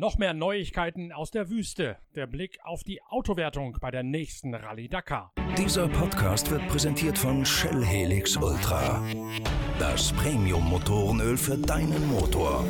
Noch mehr Neuigkeiten aus der Wüste. Der Blick auf die Autowertung bei der nächsten Rallye Dakar. Dieser Podcast wird präsentiert von Shell Helix Ultra. Das Premium-Motorenöl für deinen Motor.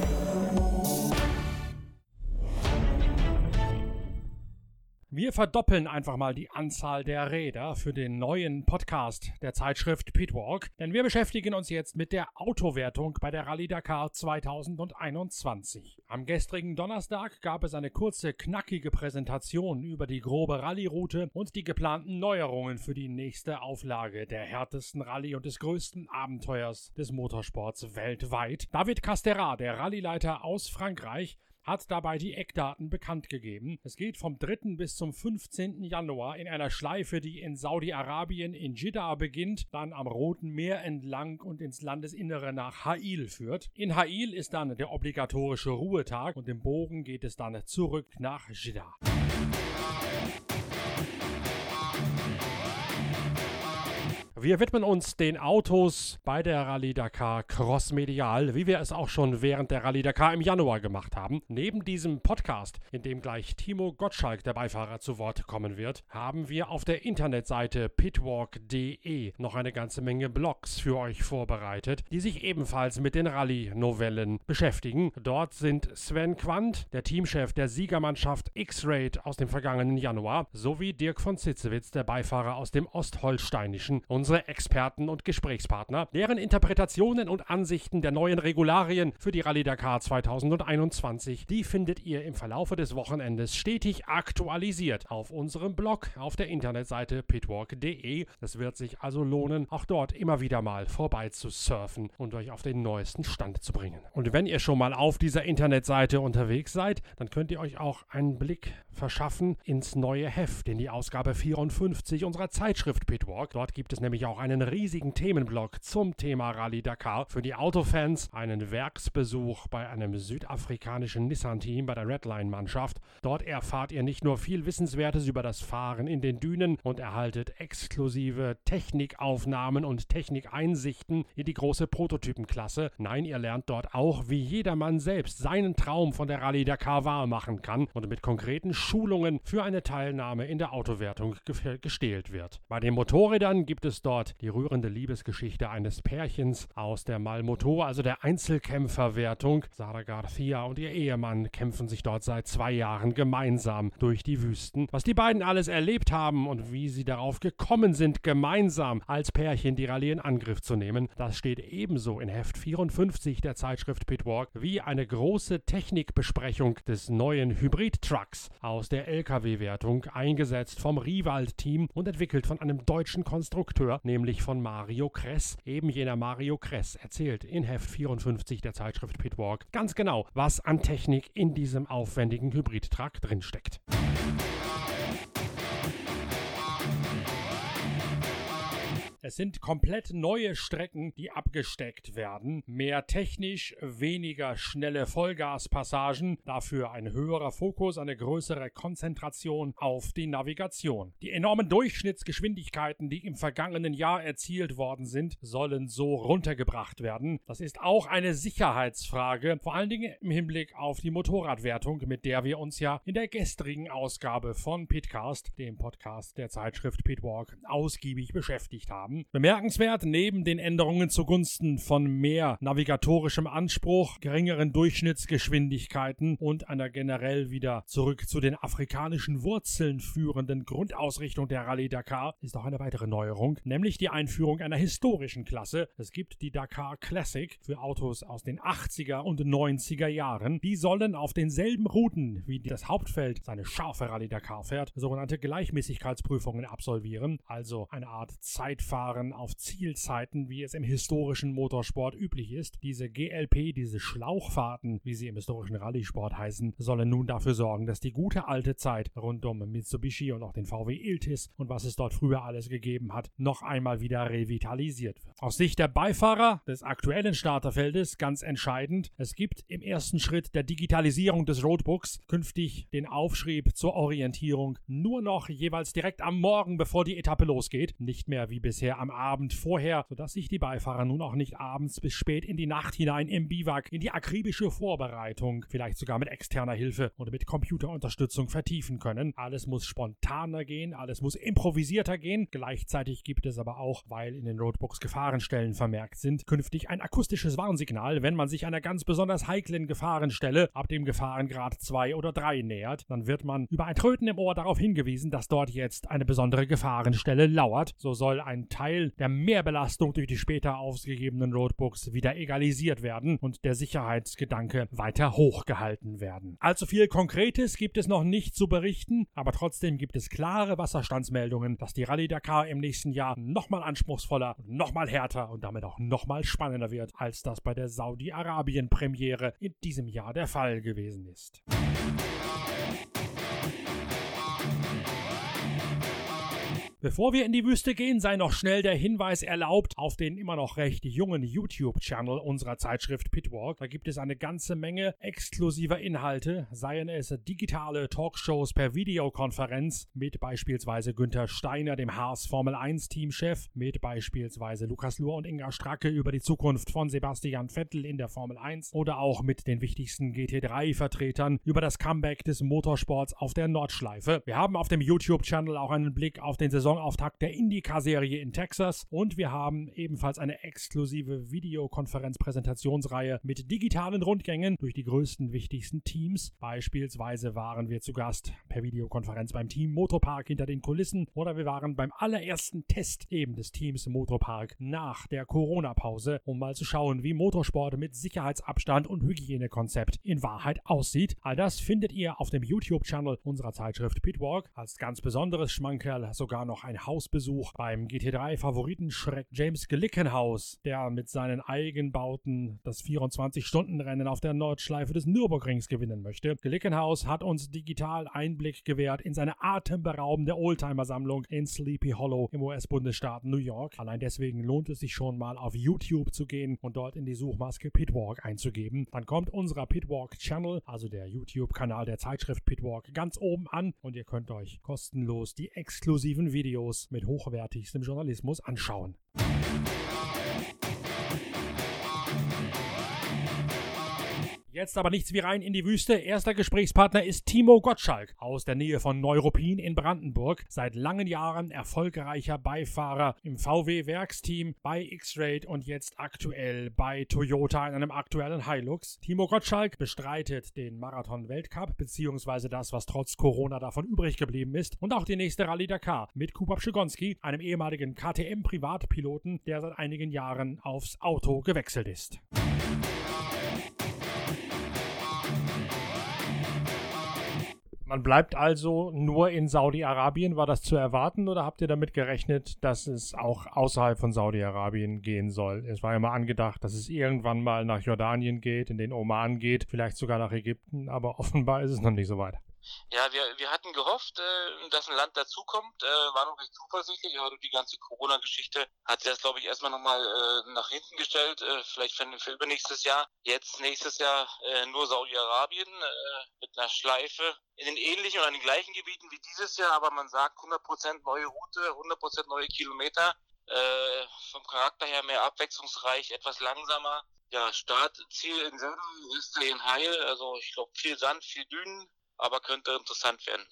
Wir verdoppeln einfach mal die Anzahl der Räder für den neuen Podcast der Zeitschrift Pitwalk, denn wir beschäftigen uns jetzt mit der Autowertung bei der Rallye Dakar 2021. Am gestrigen Donnerstag gab es eine kurze, knackige Präsentation über die grobe Rallye-Route und die geplanten Neuerungen für die nächste Auflage der härtesten Rallye und des größten Abenteuers des Motorsports weltweit. David Castera, der Rallyeleiter aus Frankreich, hat dabei die Eckdaten bekannt gegeben. Es geht vom 3. bis zum 15. Januar in einer Schleife, die in Saudi-Arabien in Jeddah beginnt, dann am Roten Meer entlang und ins Landesinnere nach Ha'il führt. In Ha'il ist dann der obligatorische Ruhetag und im Bogen geht es dann zurück nach Jeddah. Wir widmen uns den Autos bei der Rallye Dakar crossmedial, wie wir es auch schon während der Rallye Dakar im Januar gemacht haben. Neben diesem Podcast, in dem gleich Timo Gottschalk, der Beifahrer, zu Wort kommen wird, haben wir auf der Internetseite pitwalk.de noch eine ganze Menge Blogs für euch vorbereitet, die sich ebenfalls mit den Rallye-Novellen beschäftigen. Dort sind Sven Quandt, der Teamchef der Siegermannschaft X-Raid aus dem vergangenen Januar, sowie Dirk von Zitzewitz, der Beifahrer aus dem Ostholsteinischen, unsere unsere Experten und Gesprächspartner, deren Interpretationen und Ansichten der neuen Regularien für die Rallye Dakar 2021, die findet ihr im Verlaufe des Wochenendes stetig aktualisiert auf unserem Blog auf der Internetseite pitwalk.de. Es wird sich also lohnen, auch dort immer wieder mal vorbei zu surfen und euch auf den neuesten Stand zu bringen. Und wenn ihr schon mal auf dieser Internetseite unterwegs seid, dann könnt ihr euch auch einen Blick verschaffen ins neue Heft, in die Ausgabe 54 unserer Zeitschrift Pitwalk. Dort gibt es nämlich nämlich auch einen riesigen Themenblock zum Thema Rallye Dakar. Für die Autofans einen Werksbesuch bei einem südafrikanischen Nissan-Team bei der Redline-Mannschaft. Dort erfahrt ihr nicht nur viel Wissenswertes über das Fahren in den Dünen und erhaltet exklusive Technikaufnahmen und Technikeinsichten in die große Prototypenklasse. Nein, ihr lernt dort auch, wie jedermann selbst seinen Traum von der Rallye Dakar wahr machen kann und mit konkreten Schulungen für eine Teilnahme in der Autowertung gestählt wird. Bei den Motorrädern gibt es dort dort die rührende Liebesgeschichte eines Pärchens aus der Malmoto, also der Einzelkämpferwertung. Sarah Garcia und ihr Ehemann kämpfen sich dort seit zwei Jahren gemeinsam durch die Wüsten. Was die beiden alles erlebt haben und wie sie darauf gekommen sind, gemeinsam als Pärchen die Rallye in Angriff zu nehmen, das steht ebenso in Heft 54 der Zeitschrift Pitwalk wie eine große Technikbesprechung des neuen Hybrid-Trucks aus der LKW-Wertung, eingesetzt vom Rival-Team und entwickelt von einem deutschen Konstrukteur, nämlich von Mario Kress. Eben jener Mario Kress erzählt in Heft 54 der Zeitschrift Pitwalk ganz genau, was an Technik in diesem aufwendigen Hybridtrakt drinsteckt. Es sind komplett neue Strecken, die abgesteckt werden. Mehr technisch, weniger schnelle Vollgaspassagen, dafür ein höherer Fokus, eine größere Konzentration auf die Navigation. Die enormen Durchschnittsgeschwindigkeiten, die im vergangenen Jahr erzielt worden sind, sollen so runtergebracht werden. Das ist auch eine Sicherheitsfrage, vor allen Dingen im Hinblick auf die Motorradwertung, mit der wir uns ja in der gestrigen Ausgabe von Pitcast, dem Podcast der Zeitschrift Pitwalk, ausgiebig beschäftigt haben haben. Bemerkenswert, neben den Änderungen zugunsten von mehr navigatorischem Anspruch, geringeren Durchschnittsgeschwindigkeiten und einer generell wieder zurück zu den afrikanischen Wurzeln führenden Grundausrichtung der Rallye Dakar ist auch eine weitere Neuerung, nämlich die Einführung einer historischen Klasse. Es gibt die Dakar Classic für Autos aus den 80er und 90er Jahren. Die sollen auf denselben Routen wie das Hauptfeld seine scharfe Rallye Dakar fährt, sogenannte Gleichmäßigkeitsprüfungen absolvieren, also eine Art Zeitfahren Fahren auf Zielzeiten, wie es im historischen Motorsport üblich ist. Diese GLP, diese Schlauchfahrten, wie sie im historischen Rallye-Sport heißen, sollen nun dafür sorgen, dass die gute alte Zeit rund um Mitsubishi und auch den VW Iltis und was es dort früher alles gegeben hat, noch einmal wieder revitalisiert wird. Aus Sicht der Beifahrer des aktuellen Starterfeldes ganz entscheidend, es gibt im ersten Schritt der Digitalisierung des Roadbooks künftig den Aufschrieb zur Orientierung nur noch jeweils direkt am Morgen, bevor die Etappe losgeht, nicht mehr wie bisher der am Abend vorher, sodass sich die Beifahrer nun auch nicht abends bis spät in die Nacht hinein im Biwak in die akribische Vorbereitung, vielleicht sogar mit externer Hilfe und mit Computerunterstützung vertiefen können. Alles muss spontaner gehen, alles muss improvisierter gehen. Gleichzeitig gibt es aber auch, weil in den Roadbooks Gefahrenstellen vermerkt sind, künftig ein akustisches Warnsignal, wenn man sich einer ganz besonders heiklen Gefahrenstelle ab dem Gefahrengrad 2 oder 3 nähert. Dann wird man über ein Tröten im Ohr darauf hingewiesen, dass dort jetzt eine besondere Gefahrenstelle lauert. So soll ein Teil der Mehrbelastung durch die später ausgegebenen Roadbooks wieder egalisiert werden und der Sicherheitsgedanke weiter hochgehalten werden. Allzu viel Konkretes gibt es noch nicht zu berichten, aber trotzdem gibt es klare Wasserstandsmeldungen, dass die Rallye Dakar im nächsten Jahr nochmal anspruchsvoller, nochmal härter und damit auch nochmal spannender wird, als das bei der Saudi-Arabien-Premiere in diesem Jahr der Fall gewesen ist. Bevor wir in die Wüste gehen, sei noch schnell der Hinweis erlaubt auf den immer noch recht jungen YouTube-Channel unserer Zeitschrift Pitwalk. Da gibt es eine ganze Menge exklusiver Inhalte, seien es digitale Talkshows per Videokonferenz mit beispielsweise Günther Steiner, dem Haas Formel 1 Teamchef, mit beispielsweise Lukas Luhr und Inga Stracke über die Zukunft von Sebastian Vettel in der Formel 1 oder auch mit den wichtigsten GT3-Vertretern über das Comeback des Motorsports auf der Nordschleife. Wir haben auf dem YouTube-Channel auch einen Blick auf den Saison Saisonauftakt der IndyCar-Serie in Texas und wir haben ebenfalls eine exklusive Videokonferenz-Präsentationsreihe mit digitalen Rundgängen durch die größten, wichtigsten Teams. Beispielsweise waren wir zu Gast per Videokonferenz beim Team Motorpark hinter den Kulissen oder wir waren beim allerersten Test eben des Teams Motorpark nach der Corona-Pause, um mal zu schauen, wie Motorsport mit Sicherheitsabstand und Hygienekonzept in Wahrheit aussieht. All das findet ihr auf dem YouTube-Channel unserer Zeitschrift Pitwalk. Als ganz besonderes Schmankerl sogar noch noch ein Hausbesuch beim GT3-Favoritenschreck James Glickenhaus, der mit seinen Eigenbauten das 24-Stunden-Rennen auf der Nordschleife des Nürburgrings gewinnen möchte. Glickenhaus hat uns digital Einblick gewährt in seine atemberaubende Oldtimer-Sammlung in Sleepy Hollow im US-Bundesstaat New York. Allein deswegen lohnt es sich schon mal auf YouTube zu gehen und dort in die Suchmaske Pitwalk einzugeben. Dann kommt unser Pitwalk-Channel, also der YouTube-Kanal der Zeitschrift Pitwalk, ganz oben an und ihr könnt euch kostenlos die exklusiven Videos Videos mit hochwertigstem Journalismus anschauen. Jetzt aber nichts wie rein in die Wüste. Erster Gesprächspartner ist Timo Gottschalk aus der Nähe von Neuruppin in Brandenburg. Seit langen Jahren erfolgreicher Beifahrer im VW-Werksteam bei X-Raid und jetzt aktuell bei Toyota in einem aktuellen Hilux. Timo Gottschalk bestreitet den Marathon-Weltcup beziehungsweise das, was trotz Corona davon übrig geblieben ist und auch die nächste Rallye Dakar mit Kuba Pschigonski, einem ehemaligen KTM-Privatpiloten, der seit einigen Jahren aufs Auto gewechselt ist. Man bleibt also nur in Saudi-Arabien. War das zu erwarten oder habt ihr damit gerechnet, dass es auch außerhalb von Saudi-Arabien gehen soll? Es war ja mal angedacht, dass es irgendwann mal nach Jordanien geht, in den Oman geht, vielleicht sogar nach Ägypten, aber offenbar ist es noch nicht so weit. Ja, wir, wir hatten gehofft, äh, dass ein Land dazukommt, äh, waren noch recht zuversichtlich, aber die ganze Corona-Geschichte hat das, glaube ich, erstmal nochmal äh, nach hinten gestellt, äh, vielleicht für, für übernächstes Jahr. Jetzt nächstes Jahr äh, nur Saudi-Arabien äh, mit einer Schleife in den ähnlichen oder in den gleichen Gebieten wie dieses Jahr, aber man sagt 100% neue Route, 100% neue Kilometer, äh, vom Charakter her mehr abwechslungsreich, etwas langsamer. Ja, Startziel in Süden ist in Heil, also ich glaube viel Sand, viel Dünen, aber könnte interessant werden.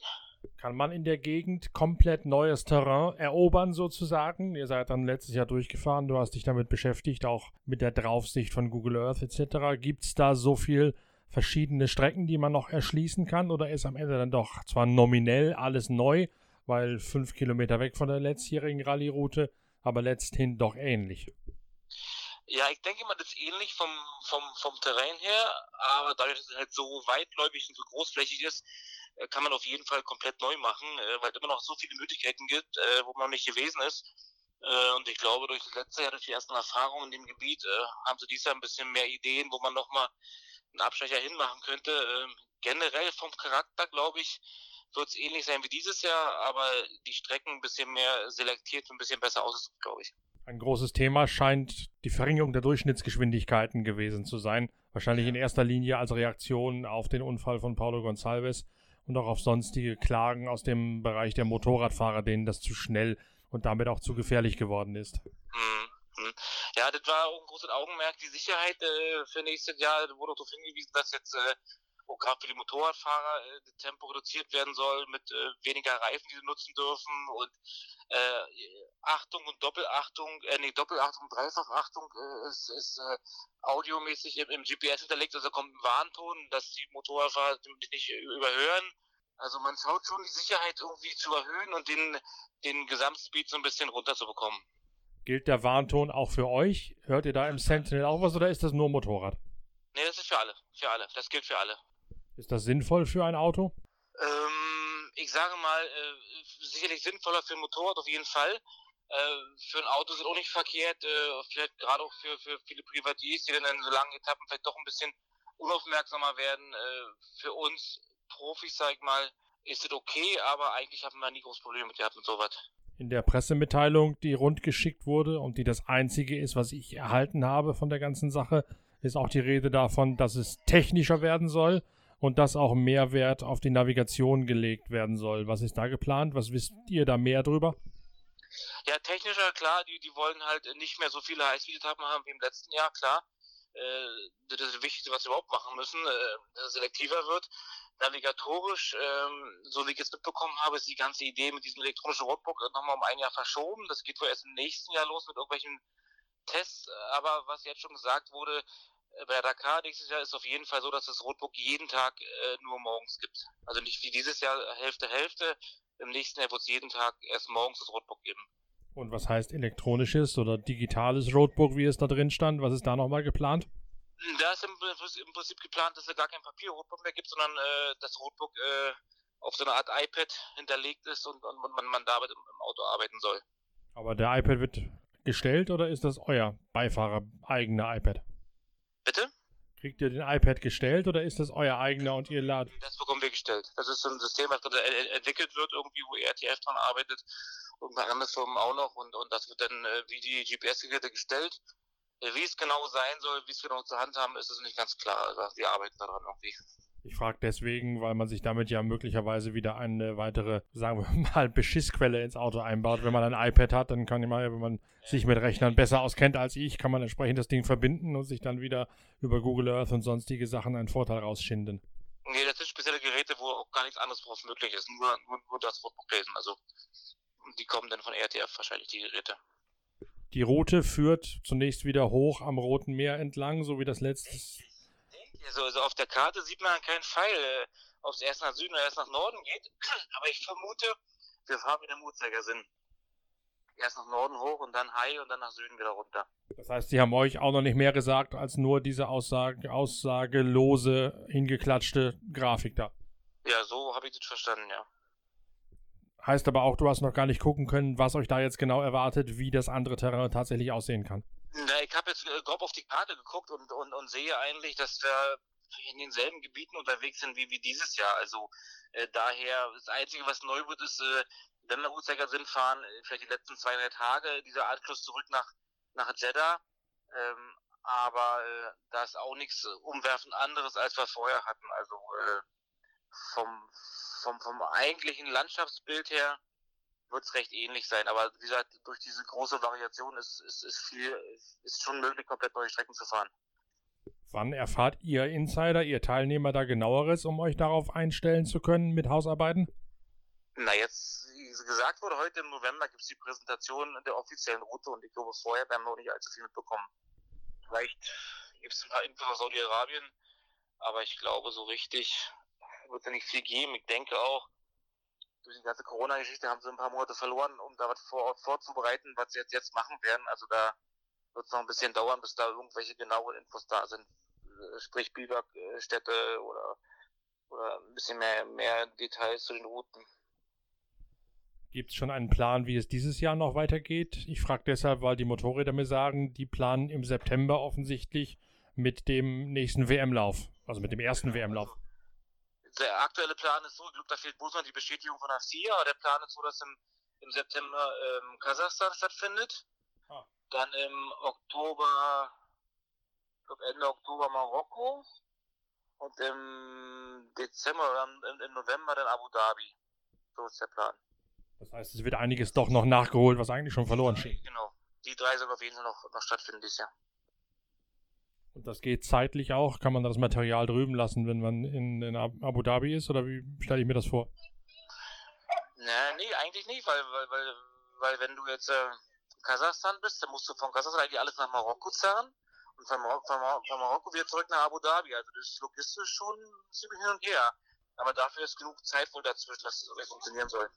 Kann man in der Gegend komplett neues Terrain erobern sozusagen? Ihr seid dann letztes Jahr durchgefahren, du hast dich damit beschäftigt, auch mit der Draufsicht von Google Earth etc. Gibt es da so viel verschiedene Strecken, die man noch erschließen kann oder ist am Ende dann doch zwar nominell alles neu, weil fünf Kilometer weg von der letztjährigen Rallye-Route, aber letzthin doch ähnlich? Ja, ich denke mal, das ist ähnlich vom, vom, vom Terrain her, aber dadurch, dass es halt so weitläufig und so großflächig ist, äh, kann man auf jeden Fall komplett neu machen, äh, weil es immer noch so viele Möglichkeiten gibt, äh, wo man nicht gewesen ist. Und ich glaube, durch das letzte Jahr, durch die ersten Erfahrungen in dem Gebiet, haben sie dieses Jahr ein bisschen mehr Ideen, wo man nochmal einen Abstecher hinmachen könnte. Ähm, generell vom Charakter, glaube ich, wird es ähnlich sein wie dieses Jahr, aber die Strecken ein bisschen mehr selektiert und ein bisschen besser aus, glaube ich. Ein großes Thema scheint die Verringerung der Durchschnittsgeschwindigkeiten gewesen zu sein. Wahrscheinlich in erster Linie als Reaktion auf den Unfall von Paulo Gonçalves und auch auf sonstige Klagen aus dem Bereich der Motorradfahrer, denen das zu schnell und damit auch zu gefährlich geworden ist. Mhm. Ja, das war auch ein großes Augenmerk. Die Sicherheit äh, für nächstes Jahr wurde auch darauf hingewiesen, dass jetzt äh, auch gerade für die Motorradfahrer äh, das Tempo reduziert werden soll mit äh, weniger Reifen, die sie nutzen dürfen und äh, Achtung und Doppelachtung, äh, nee, Doppelachtung, Dreifachachtung äh, ist, ist äh, audiomäßig im, im GPS hinterlegt, also kommt ein Warnton, dass die Motorradfahrer nicht überhören. Also man schaut schon, die Sicherheit irgendwie zu erhöhen und den, den Gesamtspeed so ein bisschen runterzubekommen. Gilt der Warnton auch für euch? Hört ihr da im Sentinel auch was oder ist das nur Motorrad? Nee, das ist für alle. Für alle. Das gilt für alle. Ist das sinnvoll für ein Auto? Ähm, ich sage mal, äh, sicherlich sinnvoller für ein Motorrad auf jeden Fall. Äh, für ein Auto ist es auch nicht verkehrt, äh, vielleicht gerade auch für, für viele Privatiers, die dann in so langen Etappen vielleicht doch ein bisschen unaufmerksamer werden. Äh, für uns Profis, sag ich mal, ist es okay, aber eigentlich haben wir nie große Probleme mit gehabt mit sowas. In der Pressemitteilung, die rundgeschickt wurde und die das einzige ist, was ich erhalten habe von der ganzen Sache, ist auch die Rede davon, dass es technischer werden soll und dass auch mehr Wert auf die Navigation gelegt werden soll. Was ist da geplant? Was wisst ihr da mehr drüber? Ja, technischer, klar, die, die wollen halt nicht mehr so viele Highspeed-Etappen haben wie im letzten Jahr, klar. Äh, das ist das Wichtigste, was wir überhaupt machen müssen, äh, dass es selektiver wird. Navigatorisch, ähm, so wie ich jetzt mitbekommen habe, ist die ganze Idee mit diesem elektronischen Roadbook nochmal um ein Jahr verschoben. Das geht wohl erst im nächsten Jahr los mit irgendwelchen Tests. Aber was jetzt schon gesagt wurde, äh, bei Dakar nächstes Jahr ist auf jeden Fall so, dass das Roadbook jeden Tag äh, nur morgens gibt. Also nicht wie dieses Jahr Hälfte, Hälfte. Im nächsten Jahr wird es jeden Tag erst morgens das Roadbook geben. Und was heißt elektronisches oder digitales Roadbook, wie es da drin stand? Was ist da nochmal geplant? Da ist im, im, Prinzip geplant, dass es gar kein Papier-Roadbook mehr gibt, sondern äh, das Roadbook äh, auf so einer Art iPad hinterlegt ist und, und man, man damit im, im Auto arbeiten soll. Aber der iPad wird gestellt oder ist das euer Beifahrer eigener iPad? Bitte? Kriegt ihr den iPad gestellt oder ist das euer eigener und ihr ladet? Das bekommen wir gestellt. Das ist so ein System, was gerade entwickelt wird, irgendwie, wo RTF dran arbeitet und bei anderen Firmen auch noch und, und das wird dann äh, wie die GPS-Geräte gestellt. Äh, wie es genau sein soll, wie es genau zur Hand haben, ist es nicht ganz klar. Also wir arbeiten daran irgendwie. Ich frage deswegen, weil man sich damit ja möglicherweise wieder eine weitere, sagen wir mal, Beschissquelle ins Auto einbaut. Wenn man ein iPad hat, dann kann man, wenn man sich mit Rechnern besser auskennt als ich, kann man entsprechend das Ding verbinden und sich dann wieder über Google Earth und sonstige Sachen einen Vorteil rausschinden. Nee, das sind spezielle Geräte, wo auch gar nichts anderes drauf möglich ist. Nur, nur, nur das Wort lesen. Also die kommen dann von RTF wahrscheinlich, die Geräte. Die Route führt zunächst wieder hoch am Roten Meer entlang, so wie das letzte. Also, also auf der Karte sieht man keinen Pfeil, äh, ob es erst nach Süden oder erst nach Norden geht. Aber ich vermute, wir fahren mit dem Uhrzeigersinn. Erst nach Norden hoch und dann high und dann nach Süden wieder runter. Das heißt, sie haben euch auch noch nicht mehr gesagt als nur diese Aussage, aussagelose, hingeklatschte Grafik da. Ja, so habe ich das verstanden, ja. Heißt aber auch, du hast noch gar nicht gucken können, was euch da jetzt genau erwartet, wie das andere Terrain tatsächlich aussehen kann. Na, ich habe jetzt äh, grob auf die Karte geguckt und, und, und sehe eigentlich, dass wir in denselben Gebieten unterwegs sind wie, wie dieses Jahr. Also äh, daher, das Einzige, was neu wird, ist, äh, wenn wir Uhrzeigersinn fahren, äh, vielleicht die letzten zwei, drei Tage, dieser Anschluss zurück nach, nach Jeddah. Ähm, aber äh, da ist auch nichts umwerfend anderes, als wir vorher hatten. Also äh, vom, vom, vom eigentlichen Landschaftsbild her wird es recht ähnlich sein. Aber wie gesagt, durch diese große Variation ist, ist, ist viel, ist schon möglich, komplett neue Strecken zu fahren. Wann erfahrt ihr Insider, ihr Teilnehmer da genaueres, um euch darauf einstellen zu können mit Hausarbeiten? Na, jetzt, wie gesagt wurde, heute im November gibt es die Präsentation der offiziellen Route und ich glaube, vorher werden wir noch nicht allzu viel mitbekommen. Vielleicht gibt es ein paar Infos aus Saudi-Arabien, aber ich glaube, so richtig wird es ja nicht viel geben. Ich denke auch, durch die ganze Corona-Geschichte haben sie ein paar Monate verloren, um da was vor vorzubereiten, was sie jetzt, jetzt machen werden. Also da wird es noch ein bisschen dauern, bis da irgendwelche genauen Infos da sind. Äh, sprich Biwakstätte oder, oder ein bisschen mehr, mehr Details zu den Routen. Gibt es schon einen Plan, wie es dieses Jahr noch weitergeht? Ich frage deshalb, weil die Motorräder mir sagen, die planen im September offensichtlich mit dem nächsten WM-Lauf, also mit dem ersten WM-Lauf der aktuelle Plan ist so, ich glaube, da fehlt bloß noch die Bestätigung von AFSIA, aber der Plan ist so, dass im, im September ähm, Kasachstan stattfindet. Ah. Dann im Oktober, ich glaube Ende Oktober Marokko und im Dezember oder im, im November dann Abu Dhabi. So ist der Plan. Das heißt, es wird einiges doch noch nachgeholt, was eigentlich schon verloren steht. Genau. Die drei sollen auf jeden Fall noch, noch stattfinden dieses Jahr. Und das geht zeitlich auch? Kann man das Material drüben lassen, wenn man in, in Abu Dhabi ist? Oder wie stelle ich mir das vor? Na, nee, eigentlich nicht, weil, weil, weil, weil wenn du jetzt äh, Kasachstan bist, dann musst du von Kasachstan eigentlich alles nach Marokko zerren und von, Mar von, Mar von Marokko wieder zurück nach Abu Dhabi. Also das ist logistisch schon ziemlich hin und her. Aber dafür ist genug Zeit wohl dazwischen, dass es das funktionieren soll.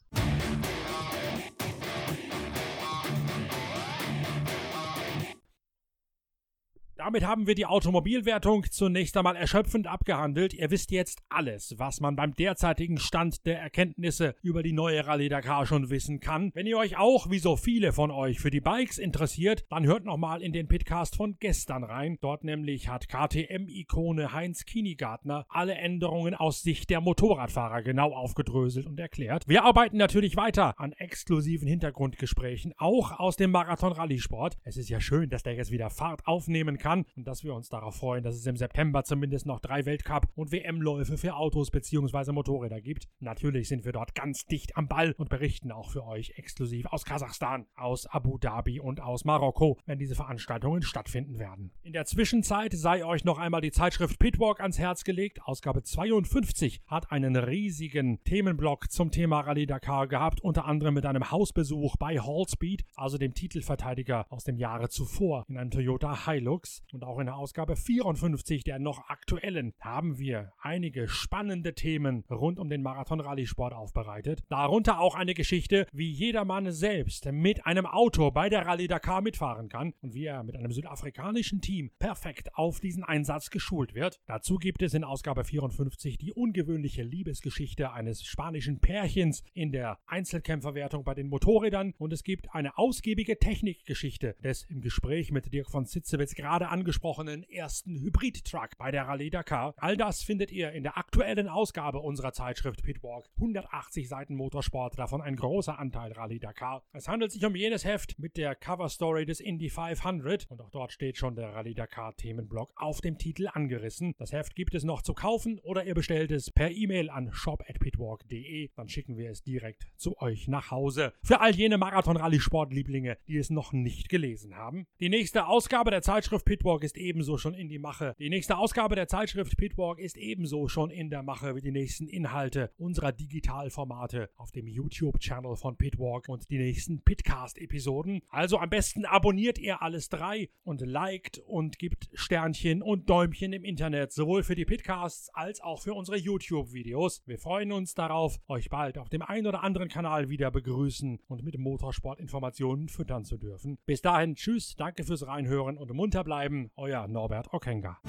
Damit haben wir die Automobilwertung zunächst einmal erschöpfend abgehandelt. Ihr wisst jetzt alles, was man beim derzeitigen Stand der Erkenntnisse über die neue Rallye Dakar schon wissen kann. Wenn ihr euch auch, wie so viele von euch, für die Bikes interessiert, dann hört nochmal in den Pitcast von gestern rein. Dort nämlich hat KTM-Ikone Heinz Kinigartner alle Änderungen aus Sicht der Motorradfahrer genau aufgedröselt und erklärt. Wir arbeiten natürlich weiter an exklusiven Hintergrundgesprächen, auch aus dem Marathon-Rallye-Sport. Es ist ja schön, dass der jetzt wieder Fahrt aufnehmen kann kann und dass wir uns darauf freuen, dass es im September zumindest noch drei Weltcup- und WM-Läufe für Autos bzw. Motorräder gibt. Natürlich sind wir dort ganz dicht am Ball und berichten auch für euch exklusiv aus Kasachstan, aus Abu Dhabi und aus Marokko, wenn diese Veranstaltungen stattfinden werden. In der Zwischenzeit sei euch noch einmal die Zeitschrift Pitwalk ans Herz gelegt. Ausgabe 52 hat einen riesigen Themenblock zum Thema Rallye Dakar gehabt, unter anderem mit einem Hausbesuch bei Hallspeed, also dem Titelverteidiger aus dem Jahre zuvor in einem Toyota Hilux und auch in der Ausgabe 54 der noch aktuellen haben wir einige spannende Themen rund um den Marathon-Rallye-Sport aufbereitet. Darunter auch eine Geschichte, wie jedermann selbst mit einem Auto bei der Rallye Dakar mitfahren kann und wie er mit einem südafrikanischen Team perfekt auf diesen Einsatz geschult wird. Dazu gibt es in Ausgabe 54 die ungewöhnliche Liebesgeschichte eines spanischen Pärchens in der Einzelkämpferwertung bei den Motorrädern und es gibt eine ausgiebige Technikgeschichte des im Gespräch mit Dirk von Sitzewitz gerade angesprochenen ersten Hybrid-Truck bei der Rallye Dakar. All das findet ihr in der aktuellen Ausgabe unserer Zeitschrift Pitwalk. 180 Seiten Motorsport, davon ein großer Anteil Rallye Dakar. Es handelt sich um jenes Heft mit der Cover-Story des Indy 500 und auch dort steht schon der Rallye Dakar Themenblock auf dem Titel angerissen. Das Heft gibt es noch zu kaufen oder ihr bestellt es per E-Mail an shop@pitwalk.de. Dann schicken wir es direkt zu euch nach Hause. Für all jene Marathon-Rallye-Sportlieblinge, die es noch nicht gelesen haben. Die nächste Ausgabe der Zeitschrift Pitwalk ist ebenso schon in die Mache. Die nächste Ausgabe der Zeitschrift Pitwalk ist ebenso schon in der Mache wie die nächsten Inhalte unserer Digitalformate auf dem YouTube-Channel von Pitwalk und die nächsten Pitcast-Episoden. Also am besten abonniert ihr alles drei und liked und gibt Sternchen und Däumchen im Internet, sowohl für die Pitcasts als auch für unsere YouTube-Videos. Wir freuen uns darauf, euch bald auf dem einen oder anderen Kanal wieder begrüßen und mit Motorsportinformationen füttern zu dürfen. Bis dahin, tschüss, danke fürs Reinhören und munter bleiben bleiben, euer Norbert Okenga.